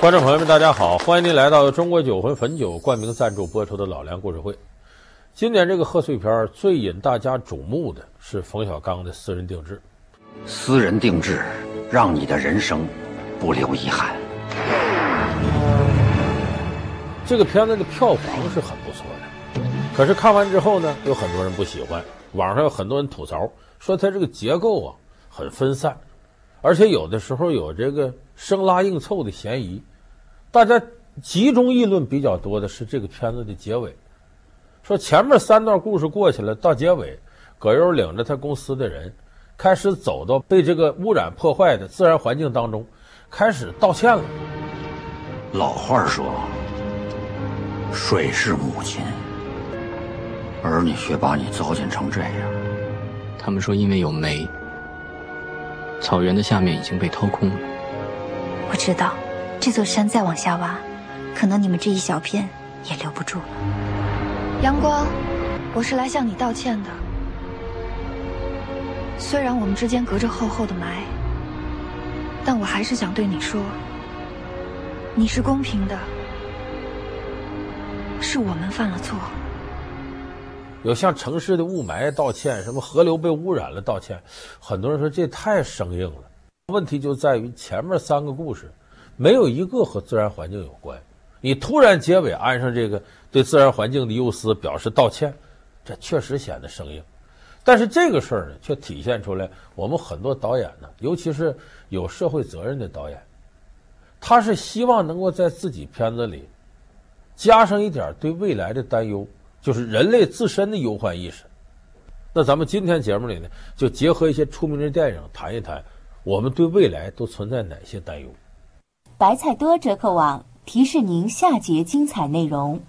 观众朋友们，大家好！欢迎您来到中国酒魂汾酒冠名赞助播出的《老梁故事会》。今年这个贺岁片最引大家瞩目的是冯小刚的私人定制。私人定制，让你的人生不留遗憾。这个片子的票房是很不错的，可是看完之后呢，有很多人不喜欢。网上有很多人吐槽，说它这个结构啊很分散，而且有的时候有这个生拉硬凑的嫌疑。大家集中议论比较多的是这个片子的结尾，说前面三段故事过去了，到结尾，葛优领着他公司的人，开始走到被这个污染破坏的自然环境当中，开始道歉了。老话说，水是母亲，儿女却把你糟践成这样。他们说，因为有煤，草原的下面已经被掏空了。我知道。这座山再往下挖，可能你们这一小片也留不住了。阳光，我是来向你道歉的。虽然我们之间隔着厚厚的霾，但我还是想对你说，你是公平的，是我们犯了错。有向城市的雾霾道歉，什么河流被污染了道歉，很多人说这太生硬了。问题就在于前面三个故事。没有一个和自然环境有关，你突然结尾安上这个对自然环境的忧思，表示道歉，这确实显得生硬。但是这个事儿呢，却体现出来我们很多导演呢，尤其是有社会责任的导演，他是希望能够在自己片子里加上一点对未来的担忧，就是人类自身的忧患意识。那咱们今天节目里呢，就结合一些出名的电影谈一谈，我们对未来都存在哪些担忧。白菜多折扣网提示您下节精彩内容。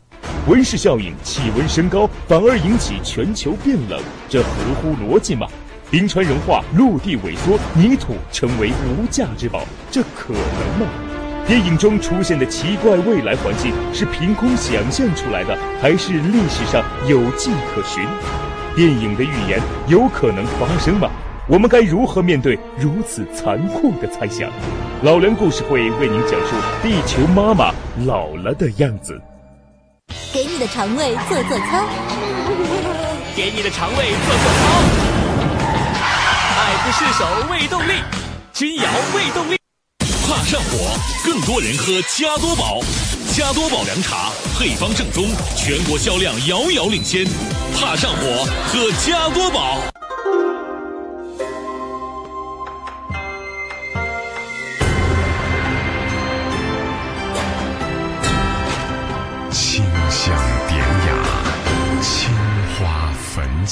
温室效应，气温升高反而引起全球变冷，这合乎逻辑吗？冰川融化，陆地萎缩，泥土成为无价之宝，这可能吗？电影中出现的奇怪未来环境是凭空想象出来的，还是历史上有迹可循？电影的预言有可能发生吗？我们该如何面对如此残酷的猜想？老梁故事会为您讲述地球妈妈老了的样子。给你的肠胃做做操，给你的肠胃做做操。爱不释手胃动力，君瑶胃动力。怕上火，更多人喝加多宝。加多宝凉茶配方正宗，全国销量遥遥领先。怕上火，喝加多宝。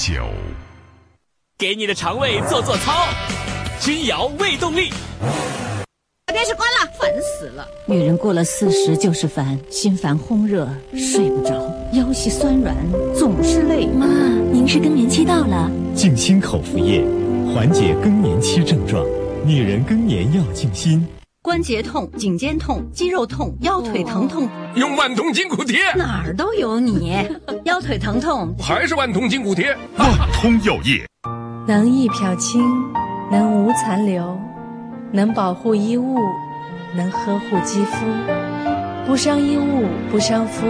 酒，给你的肠胃做做操，君瑶胃动力。把电视关了，烦死了。女人过了四十就是烦，心烦烘热，睡不着，腰膝酸软，总是累。妈，您是更年期到了，静心口服液，缓解更年期症状。女人更年要静心。关节痛、颈肩痛、肌肉痛、腰腿疼痛，用万通筋骨贴，哪儿都有你。腰腿疼痛还是万通筋骨贴，万通药业。能一漂清，能无残留，能保护衣物，能呵护肌肤，不伤衣物，不伤肤。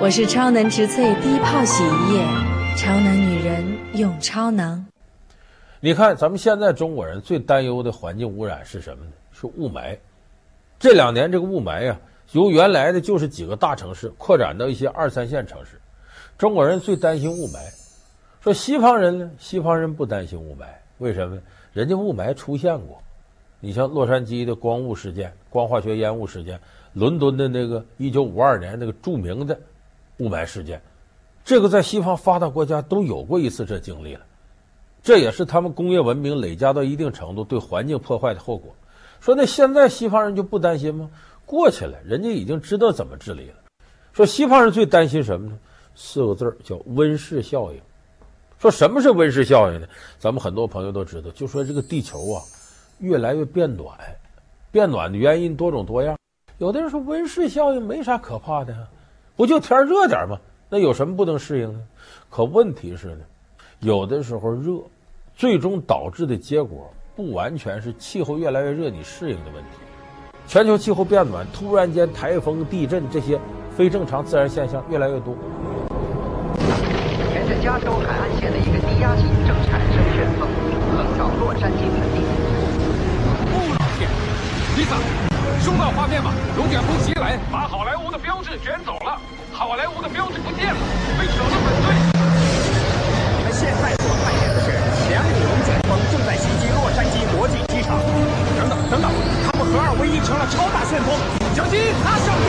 我是超能植萃低泡洗衣液，超能女人用超能。你看，咱们现在中国人最担忧的环境污染是什么呢？是雾霾，这两年这个雾霾呀，由原来的就是几个大城市扩展到一些二三线城市。中国人最担心雾霾，说西方人呢，西方人不担心雾霾，为什么？人家雾霾出现过，你像洛杉矶的光雾事件、光化学烟雾事件，伦敦的那个一九五二年那个著名的雾霾事件，这个在西方发达国家都有过一次这经历了，这也是他们工业文明累加到一定程度对环境破坏的后果。说那现在西方人就不担心吗？过去了，人家已经知道怎么治理了。说西方人最担心什么呢？四个字叫温室效应。说什么是温室效应呢？咱们很多朋友都知道，就说这个地球啊，越来越变暖，变暖的原因多种多样。有的人说温室效应没啥可怕的，不就天热点吗？那有什么不能适应呢？可问题是呢，有的时候热，最终导致的结果。不完全是气候越来越热，你适应的问题。全球气候变暖，突然间台风、地震这些非正常自然现象越来越多。沿着加州海岸线的一个低压脊正产生旋风，横扫洛杉矶盆地。不，老天！丽萨，收到画面吗？龙卷风袭来，把好莱坞的标志卷走了。好莱坞的标志不见了，被扯得粉碎。你们现在强力龙卷风正在袭击洛杉矶国际机场。等等等等，他们合二为一成了超大旋风，小心，他上去！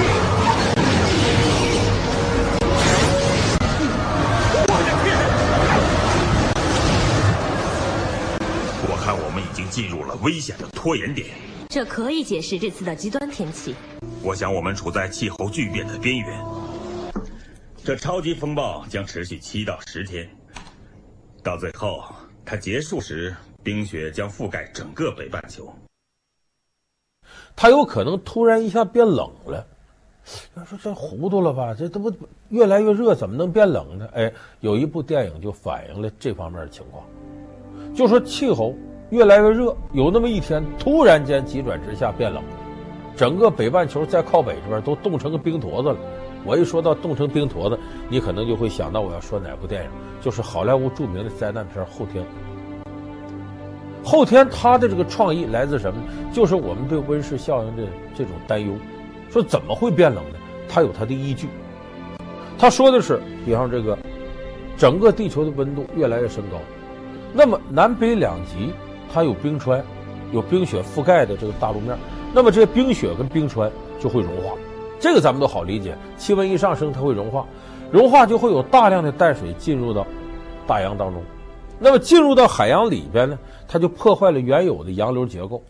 我看我们已经进入了危险的拖延点。这可以解释这次的极端天气。我想我们处在气候巨变的边缘。这超级风暴将持续七到十天，到最后它结束时，冰雪将覆盖整个北半球。它有可能突然一下变冷了。要说这糊涂了吧？这这不越来越热，怎么能变冷呢？哎，有一部电影就反映了这方面的情况，就说气候越来越热，有那么一天突然间急转直下变冷，整个北半球再靠北这边都冻成个冰坨子了。我一说到冻成冰坨子，你可能就会想到我要说哪部电影，就是好莱坞著名的灾难片《后天》。后天他的这个创意来自什么？就是我们对温室效应的这种担忧。说怎么会变冷呢？它有它的依据。他说的是，比方这个，整个地球的温度越来越升高，那么南北两极它有冰川，有冰雪覆盖的这个大陆面，那么这些冰雪跟冰川就会融化。这个咱们都好理解，气温一上升它会融化，融化就会有大量的淡水进入到大洋当中，那么进入到海洋里边呢，它就破坏了原有的洋流结构。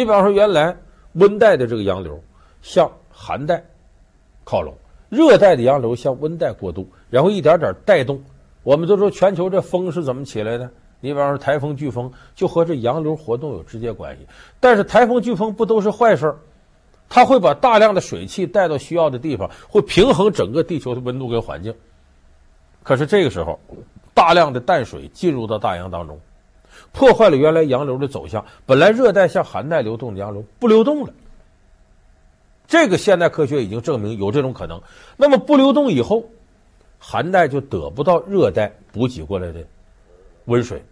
你比方说，原来温带的这个洋流向寒带靠拢，热带的洋流向温带过渡，然后一点点带动。我们都说全球这风是怎么起来的？你比方说台风、飓风，就和这洋流活动有直接关系。但是台风、飓风不都是坏事儿？它会把大量的水汽带到需要的地方，会平衡整个地球的温度跟环境。可是这个时候，大量的淡水进入到大洋当中。破坏了原来洋流的走向，本来热带向寒带流动的洋流不流动了。这个现代科学已经证明有这种可能。那么不流动以后，寒带就得不到热带补给过来的温水。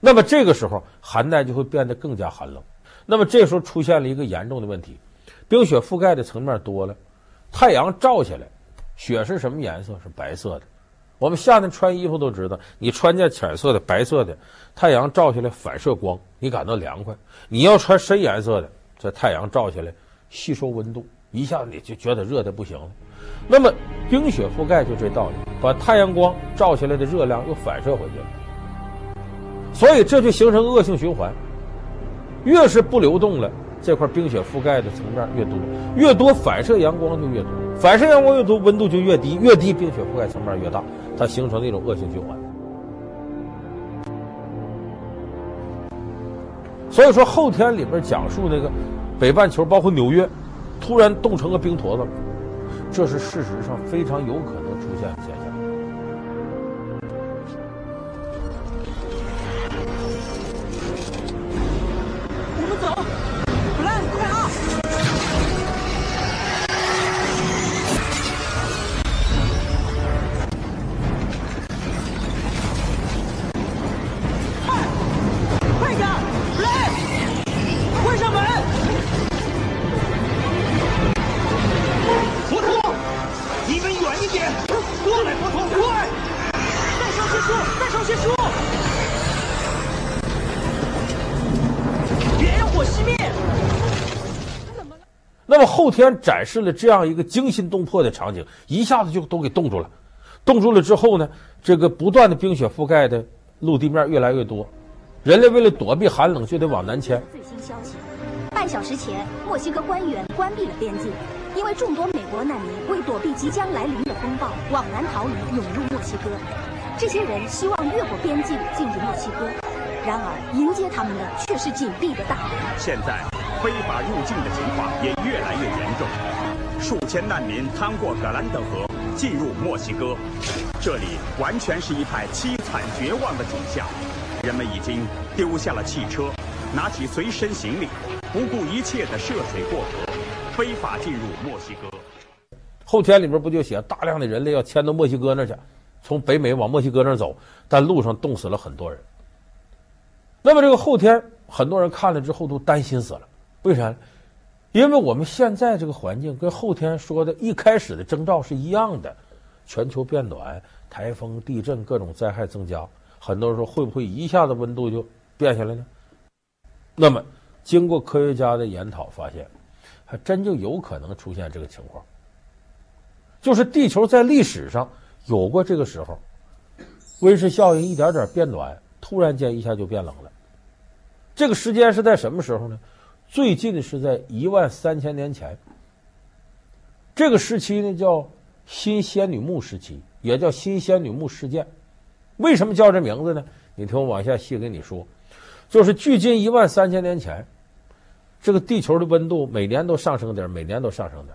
那么这个时候，寒带就会变得更加寒冷。那么这时候出现了一个严重的问题：冰雪覆盖的层面多了，太阳照下来，雪是什么颜色？是白色的。我们夏天穿衣服都知道，你穿件浅色的、白色的，太阳照下来反射光，你感到凉快；你要穿深颜色的，这太阳照下来吸收温度，一下子你就觉得热的不行了。那么冰雪覆盖就这道理，把太阳光照下来的热量又反射回去了，所以这就形成恶性循环，越是不流动了。这块冰雪覆盖的层面越多，越多反射阳光就越多，反射阳光越多，温度就越低，越低冰雪覆盖层面越大，它形成了一种恶性循环。所以说，后天里边讲述那个北半球，包括纽约，突然冻成个冰坨子，这是事实上非常有可能出现的现象。天展示了这样一个惊心动魄的场景，一下子就都给冻住了。冻住了之后呢，这个不断的冰雪覆盖的陆地面越来越多，人类为了躲避寒冷，就得往南迁。最新消息，半小时前，墨西哥官员关闭了边境，因为众多美国难民为躲避即将来临的风暴，往南逃离，涌入墨西哥。这些人希望越过边境进入墨西哥，然而迎接他们的却是紧闭的大门。现在非法入境的情况也越来越严重，数千难民趟过格兰德河进入墨西哥，这里完全是一派凄惨绝望的景象。人们已经丢下了汽车，拿起随身行李，不顾一切的涉水过河，非法进入墨西哥。后天里边不就写大量的人类要迁到墨西哥那去？从北美往墨西哥那儿走，但路上冻死了很多人。那么这个后天，很多人看了之后都担心死了。为啥？因为我们现在这个环境跟后天说的一开始的征兆是一样的，全球变暖、台风、地震各种灾害增加。很多人说会不会一下子温度就变下来呢？那么经过科学家的研讨发现，还真就有可能出现这个情况，就是地球在历史上。有过这个时候，温室效应一点点变暖，突然间一下就变冷了。这个时间是在什么时候呢？最近是在一万三千年前。这个时期呢叫新仙女木时期，也叫新仙女木事件。为什么叫这名字呢？你听我往下细跟你说，就是距今一万三千年前，这个地球的温度每年都上升点，每年都上升点，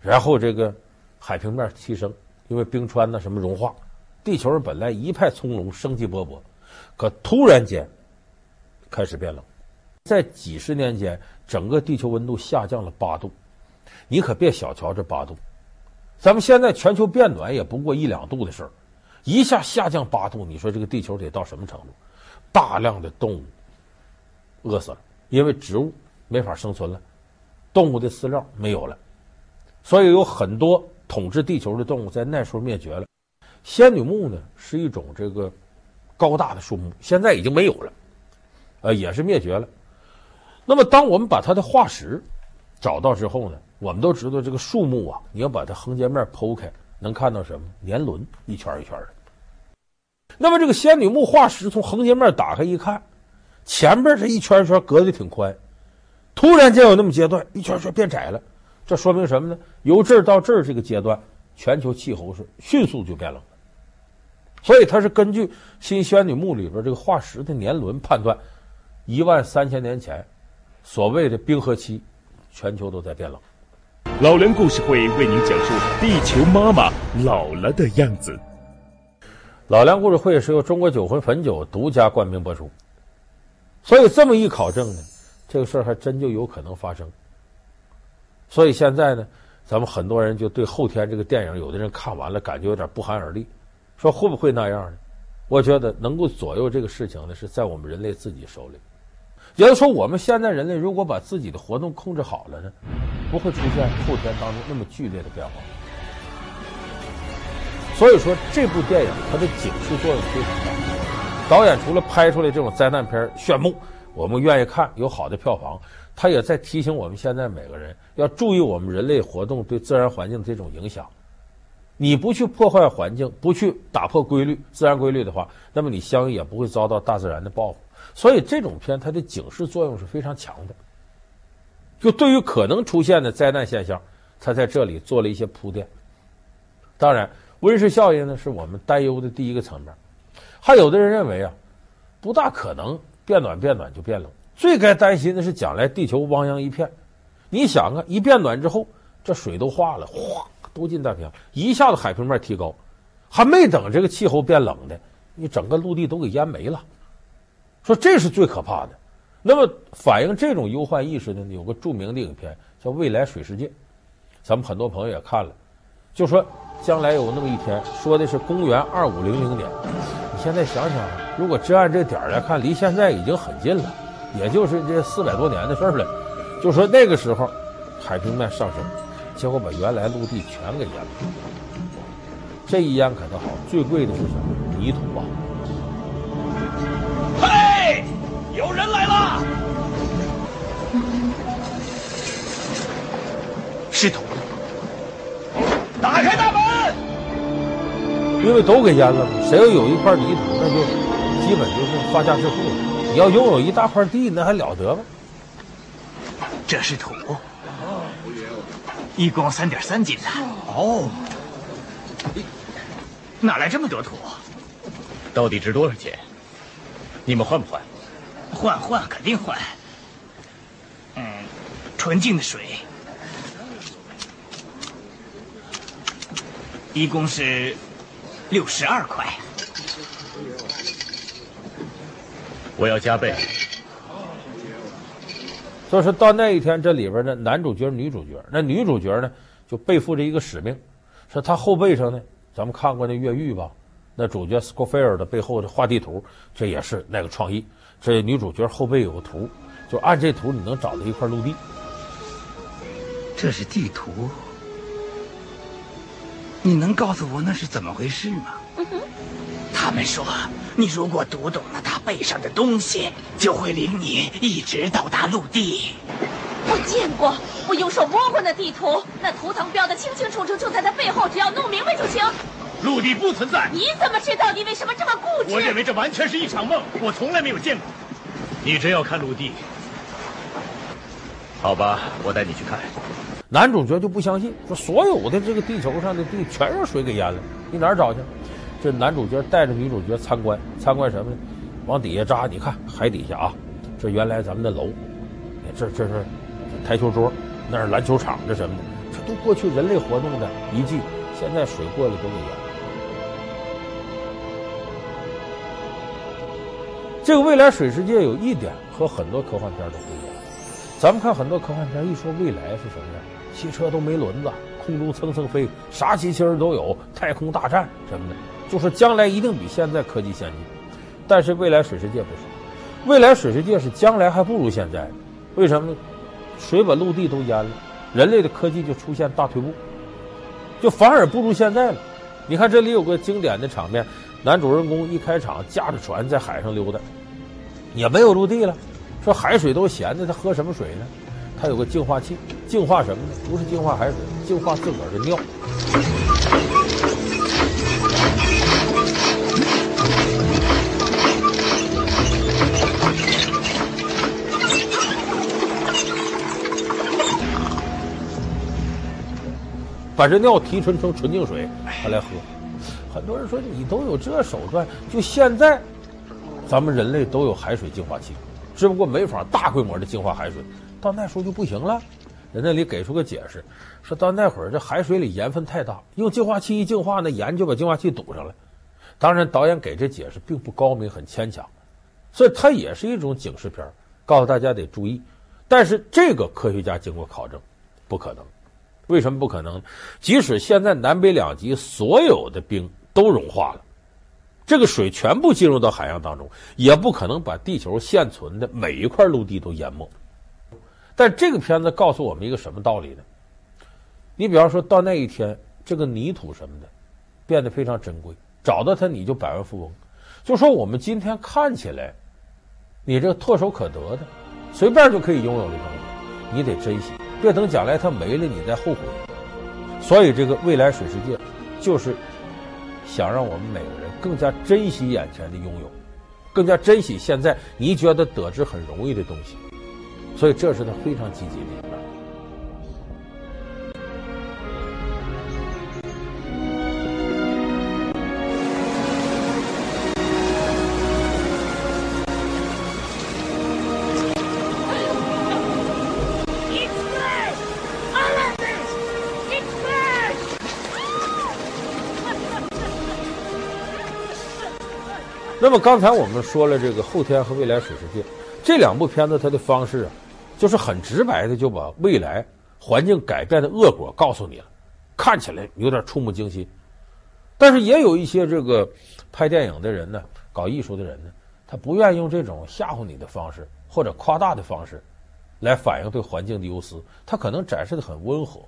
然后这个海平面提升。因为冰川呢什么融化，地球本来一派葱茏、生机勃勃，可突然间开始变冷，在几十年间，整个地球温度下降了八度。你可别小瞧这八度，咱们现在全球变暖也不过一两度的事儿，一下下降八度，你说这个地球得到什么程度？大量的动物饿死了，因为植物没法生存了，动物的饲料没有了，所以有很多。统治地球的动物在那时候灭绝了。仙女木呢是一种这个高大的树木，现在已经没有了，呃，也是灭绝了。那么，当我们把它的化石找到之后呢，我们都知道这个树木啊，你要把它横截面剖开，能看到什么？年轮一圈一圈的。那么，这个仙女木化石从横截面打开一看，前边这一圈圈隔得挺宽，突然间有那么阶段，一圈圈变窄了。这说明什么呢？由这儿到这儿这个阶段，全球气候是迅速就变冷了。所以它是根据新仙女木里边这个化石的年轮判断，一万三千年前所谓的冰河期，全球都在变冷。老梁故事会为您讲述地球妈妈老了的样子。老梁故事会是由中国酒魂汾酒独家冠名播出。所以这么一考证呢，这个事儿还真就有可能发生。所以现在呢，咱们很多人就对后天这个电影，有的人看完了感觉有点不寒而栗，说会不会那样呢？我觉得能够左右这个事情呢，是在我们人类自己手里。也就是说，我们现在人类如果把自己的活动控制好了呢，不会出现后天当中那么剧烈的变化。所以说，这部电影它的警示作用非常大。导演除了拍出来这种灾难片炫目，我们愿意看，有好的票房。他也在提醒我们现在每个人要注意我们人类活动对自然环境这种影响。你不去破坏环境，不去打破规律、自然规律的话，那么你相应也不会遭到大自然的报复。所以这种片它的警示作用是非常强的。就对于可能出现的灾难现象，它在这里做了一些铺垫。当然，温室效应呢是我们担忧的第一个层面。还有的人认为啊，不大可能变暖变暖就变冷。最该担心的是将来地球汪洋一片，你想啊，一变暖之后，这水都化了，哗，都进太平洋，一下子海平面提高，还没等这个气候变冷呢，你整个陆地都给淹没了。说这是最可怕的。那么反映这种忧患意识的呢，有个著名的影片叫《未来水世界》，咱们很多朋友也看了，就说将来有那么一天，说的是公元二五零零年。你现在想想，如果真按这点来看，离现在已经很近了。也就是这四百多年的事儿了，就说那个时候海平面上升，结果把原来陆地全给淹了。这一淹可倒好，最贵的是什么？泥土啊！是土。打开大门！因为都给淹了嘛，谁要有一块泥土，那就基本就是发家致富了。你要拥有一大块地，那还了得吗？这是土，一共三点三斤呢。哦，哪来这么多土？到底值多少钱？你们换不换？换换肯定换。嗯，纯净的水，一共是六十二块。我要加倍。所以说到那一天，这里边呢，男主角、女主角，那女主角呢，就背负着一个使命，说她后背上呢，咱们看过那越狱吧，那主角斯科菲尔的背后的画地图，这也是那个创意。这女主角后背有个图，就按这图你能找到一块陆地。这是地图，你能告诉我那是怎么回事吗？嗯哼。他们说，你如果读懂了他背上的东西，就会领你一直到达陆地。我见过，我用手摸过那地图，那图腾标的清清楚楚，就在他背后，只要弄明白就行。陆地不存在。你怎么知道？你为什么这么固执？我认为这完全是一场梦，我从来没有见过。你真要看陆地？好吧，我带你去看。男主角就不相信，说所有的这个地球上的地全让水给淹了，你哪儿找去？这男主角带着女主角参观，参观什么呢？往底下扎，你看海底下啊，这原来咱们的楼，这这是台球桌，那是篮球场，这什么的，这都过去人类活动的遗迹，现在水过了都给淹了。这个未来水世界有一点和很多科幻片都不一样，咱们看很多科幻片一说未来是什么样，汽车都没轮子，空中蹭蹭飞，啥机器人都有，太空大战什么的。就是将来一定比现在科技先进，但是未来水世界不是，未来水世界是将来还不如现在，为什么呢？水把陆地都淹了，人类的科技就出现大退步，就反而不如现在了。你看这里有个经典的场面，男主人公一开场驾着船在海上溜达，也没有陆地了，说海水都咸的，他喝什么水呢？他有个净化器，净化什么呢？不是净化海水，净化自个儿的尿。把这尿提纯成纯净水，他来喝。很多人说你都有这手段，就现在，咱们人类都有海水净化器，只不过没法大规模的净化海水。到那时候就不行了。人那里给出个解释，说到那会儿这海水里盐分太大，用净化器一净化，那盐就把净化器堵上了。当然，导演给这解释并不高明，很牵强，所以它也是一种警示片，告诉大家得注意。但是这个科学家经过考证，不可能。为什么不可能？即使现在南北两极所有的冰都融化了，这个水全部进入到海洋当中，也不可能把地球现存的每一块陆地都淹没。但这个片子告诉我们一个什么道理呢？你比方说到那一天，这个泥土什么的变得非常珍贵，找到它你就百万富翁。就说我们今天看起来，你这唾手可得的，随便就可以拥有的东西，你得珍惜。别等将来它没了，你再后悔。所以，这个未来水世界，就是想让我们每个人更加珍惜眼前的拥有，更加珍惜现在你觉得得之很容易的东西。所以，这是他非常积极的。那么刚才我们说了这个后天和未来水世界这两部片子，它的方式啊，就是很直白的就把未来环境改变的恶果告诉你了，看起来有点触目惊心。但是也有一些这个拍电影的人呢，搞艺术的人呢，他不愿意用这种吓唬你的方式或者夸大的方式来反映对环境的忧思，他可能展示的很温和。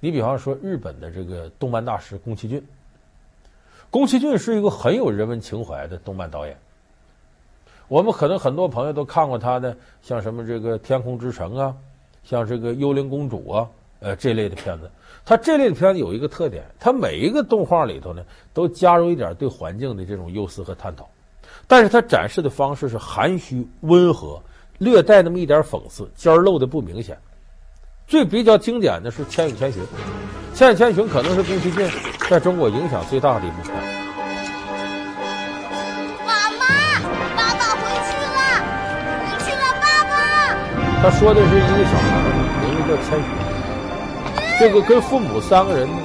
你比方说日本的这个动漫大师宫崎骏。宫崎骏是一个很有人文情怀的动漫导演。我们可能很多朋友都看过他的，像什么这个《天空之城》啊，像这个《幽灵公主》啊，呃这类的片子。他这类的片子有一个特点，他每一个动画里头呢，都加入一点对环境的这种忧思和探讨，但是他展示的方式是含蓄温和，略带那么一点讽刺，尖儿露的不明显。最比较经典的是《千与千寻》，《千与千寻》可能是宫崎骏在中国影响最大的一部片。妈妈，爸爸回去了，回去了，爸爸。他说的是一个小孩，名字叫千寻，这个跟父母三个人呢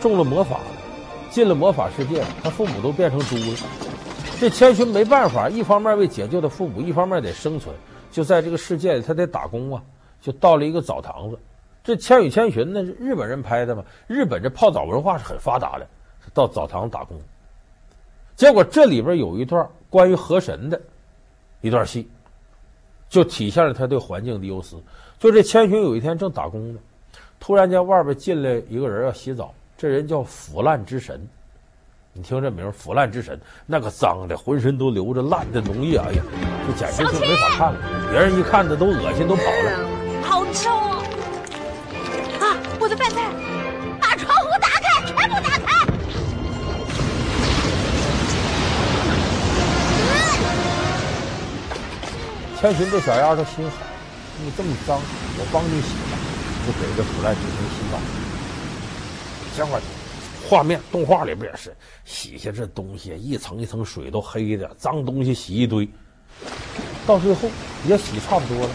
中了魔法了，进了魔法世界，他父母都变成猪了。这千寻没办法，一方面为解救他父母，一方面得生存，就在这个世界里，他得打工啊。就到了一个澡堂子，这《千与千寻》呢是日本人拍的嘛？日本这泡澡文化是很发达的，到澡堂打工。结果这里边有一段关于河神的一段戏，就体现了他对环境的忧思。就这千寻有一天正打工呢，突然间外边进来一个人要洗澡，这人叫腐烂之神。你听这名“腐烂之神”，那个脏的，浑身都流着烂的脓液，哎呀，这简直就没法看了。别人一看，这都恶心，都跑了。千寻这小丫头心好，你这么脏，我帮你洗吧，就给这腐烂之神洗澡。结果画面动画里边也是洗下这东西，一层一层水都黑的，脏东西洗一堆，到最后也洗差不多了。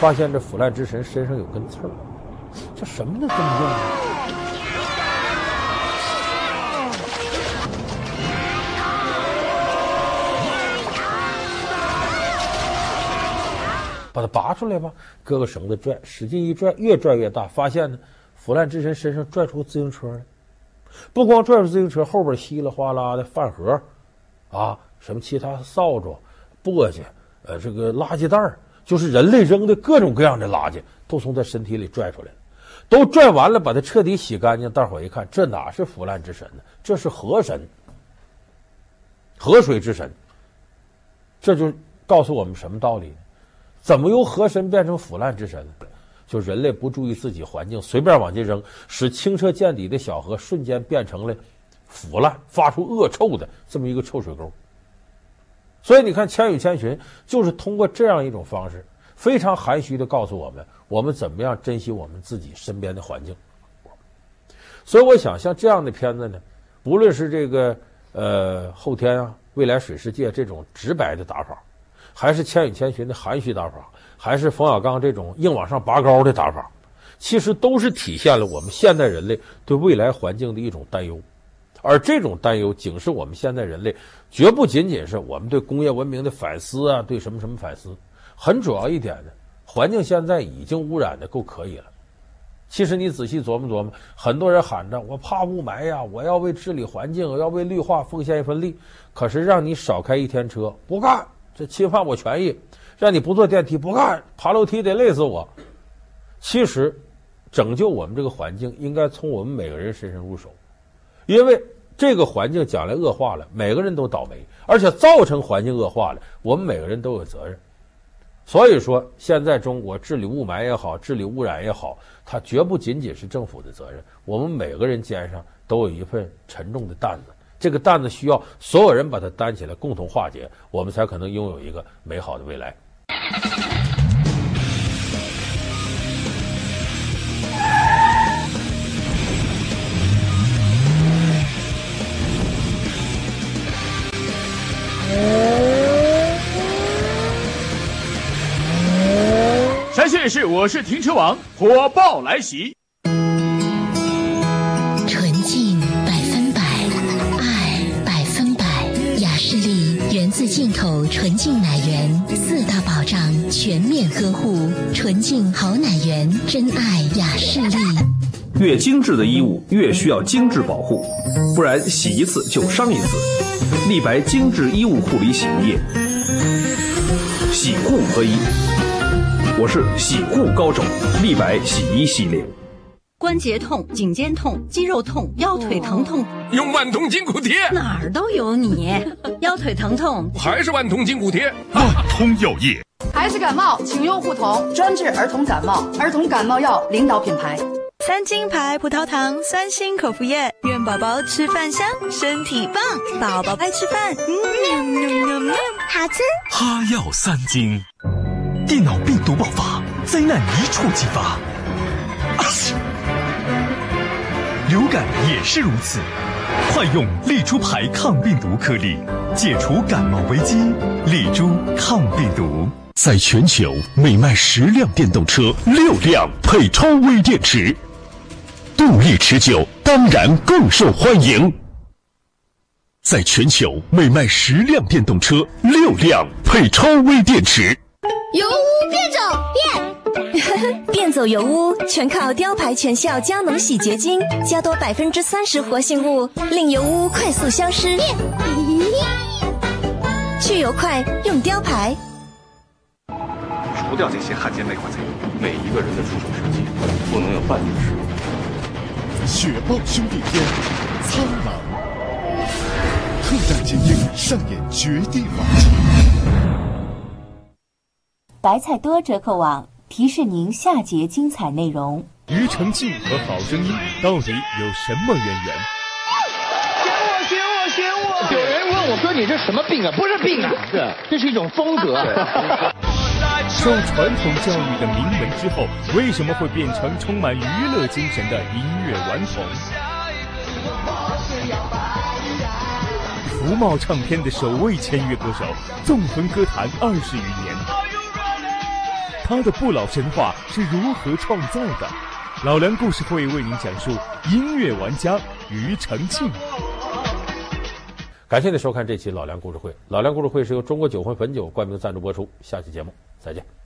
发现这腐烂之神身上有根刺儿，这什么的功用啊？把它拔出来吧，割个绳子拽，使劲一拽，越拽越大。发现呢，腐烂之神身上拽出自行车来，不光拽出自行车，后边稀里哗啦的饭盒，啊，什么其他扫帚、簸箕，呃，这个垃圾袋。就是人类扔的各种各样的垃圾，都从他身体里拽出来了，都拽完了，把他彻底洗干净。大伙一看，这哪是腐烂之神呢？这是河神，河水之神。这就告诉我们什么道理呢？怎么由河神变成腐烂之神呢？就人类不注意自己环境，随便往进扔，使清澈见底的小河瞬间变成了腐烂、发出恶臭的这么一个臭水沟。所以你看，《千与千寻》就是通过这样一种方式，非常含蓄的告诉我们，我们怎么样珍惜我们自己身边的环境。所以我想，像这样的片子呢，不论是这个呃后天啊、未来水世界这种直白的打法，还是《千与千寻》的含蓄打法，还是冯小刚这种硬往上拔高的打法，其实都是体现了我们现代人类对未来环境的一种担忧。而这种担忧警示我们现在人类，绝不仅仅是我们对工业文明的反思啊，对什么什么反思，很主要一点呢，环境现在已经污染的够可以了。其实你仔细琢磨琢磨，很多人喊着我怕雾霾呀，我要为治理环境，我要为绿化奉献一份力。可是让你少开一天车，不干，这侵犯我权益；让你不坐电梯，不干，爬楼梯得累死我。其实，拯救我们这个环境，应该从我们每个人身上入手。因为这个环境将来恶化了，每个人都倒霉，而且造成环境恶化了，我们每个人都有责任。所以说，现在中国治理雾霾也好，治理污染也好，它绝不仅仅是政府的责任，我们每个人肩上都有一份沉重的担子。这个担子需要所有人把它担起来，共同化解，我们才可能拥有一个美好的未来。山县市，我是停车王，火爆来袭。自进口纯净奶源，四大保障全面呵护，纯净好奶源，真爱雅士利。越精致的衣物越需要精致保护，不然洗一次就伤一次。立白精致衣物护理洗衣液，洗护合一。我是洗护高手，立白洗衣系列。关关节痛、颈肩痛、肌肉痛、腰腿疼痛，用万通筋骨贴，哪儿都有你。腰腿疼痛还是万通筋骨贴。万通药业。孩子感冒，请用护童，专治儿童感冒，儿童感冒药领导品牌。三金牌葡萄糖酸锌口服液，愿宝宝吃饭香，身体棒。宝宝爱吃饭，嗯，嗯，嗯，嗯，好吃。哈药三金，电脑病毒爆发，灾难一触即发。啊！流感也是如此，快用利珠牌抗病毒颗粒，解除感冒危机。利珠抗病毒，在全球每卖十辆电动车，六辆配超微电池。动力持久，当然更受欢迎。在全球每卖十辆电动车，六辆配超微电池。油污变种变，变走油污全靠雕牌全效佳能洗洁精，加多百分之三十活性物，令油污快速消失。去油快用雕牌。除掉这些汉奸内鬼贼，每一个人的出手时机不能有半点失误。雪豹兄弟篇，苍狼，特战精英上演绝地反击。白菜多折扣网提示您下节精彩内容。庾澄庆和好声音到底有什么渊源？选我，选我，选我！有人问我说：“你这什么病啊？不是病啊，是这是一种风格。”受传统教育的名门之后，为什么会变成充满娱乐精神的音乐顽童？福茂唱片的首位签约歌手，纵横歌坛二十余年，他的不老神话是如何创造的？老梁故事会为您讲述音乐玩家庾澄庆。感谢您收看这期老梁故事会。老梁故事会是由中国酒魂汾酒冠名赞助播出。下期节目再见。